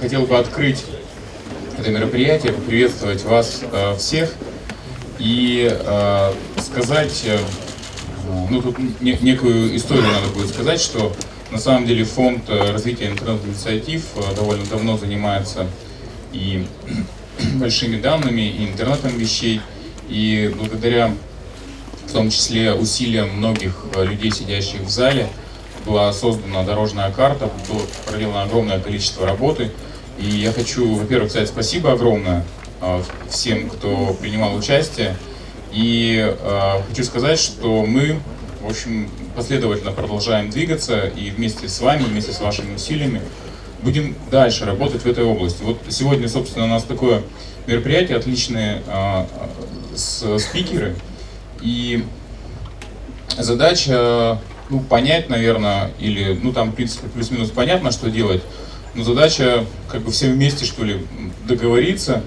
хотел бы открыть это мероприятие, поприветствовать вас э, всех и э, сказать, э, ну тут не, некую историю надо будет сказать, что на самом деле фонд э, развития интернет-инициатив э, довольно давно занимается и большими данными, и интернетом вещей, и благодаря в том числе усилиям многих э, людей, сидящих в зале, была создана дорожная карта, было проделано огромное количество работы. И я хочу, во-первых, сказать спасибо огромное э, всем, кто принимал участие. И э, хочу сказать, что мы, в общем, последовательно продолжаем двигаться и вместе с вами, вместе с вашими усилиями будем дальше работать в этой области. Вот сегодня, собственно, у нас такое мероприятие, отличные э, с, спикеры. И задача ну, понять, наверное, или, ну, там, в принципе, плюс-минус понятно, что делать, но задача, как бы, все вместе, что ли, договориться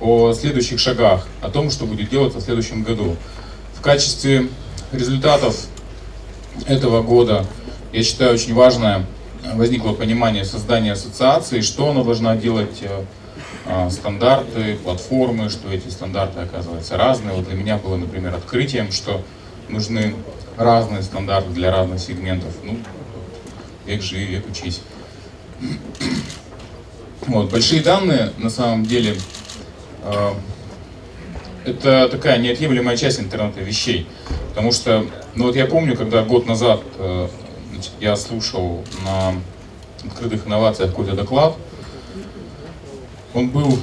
о следующих шагах, о том, что будет делать в следующем году. В качестве результатов этого года, я считаю, очень важное возникло понимание создания ассоциации, что она должна делать, э, а, стандарты, платформы, что эти стандарты, оказываются разные. Вот для меня было, например, открытием, что нужны разные стандарты для разных сегментов. Ну, век живи, век учись. Вот, большие данные, на самом деле, э, это такая неотъемлемая часть интернета вещей. Потому что, ну вот я помню, когда год назад э, значит, я слушал на открытых инновациях какой-то доклад, он был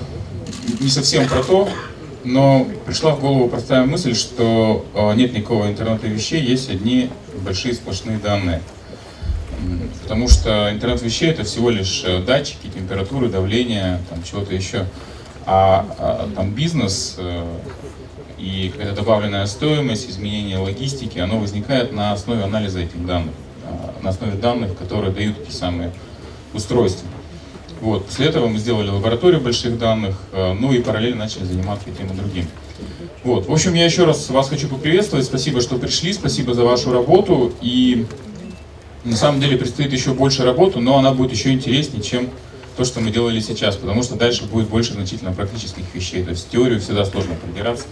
не совсем про то, но пришла в голову простая мысль, что э, нет никакого интернета вещей, есть одни большие сплошные данные. Потому что интернет вещей это всего лишь э, датчики, температуры, давление, там чего-то еще. А, а там бизнес э, и какая-то добавленная стоимость, изменение логистики, оно возникает на основе анализа этих данных, на основе данных, которые дают эти самые устройства. Вот. После этого мы сделали лабораторию больших данных, э, ну и параллельно начали заниматься и тем и другим. Вот. В общем, я еще раз вас хочу поприветствовать. Спасибо, что пришли, спасибо за вашу работу. И на самом деле предстоит еще больше работы, но она будет еще интереснее, чем то, что мы делали сейчас, потому что дальше будет больше значительно практических вещей. То есть теорию всегда сложно продираться.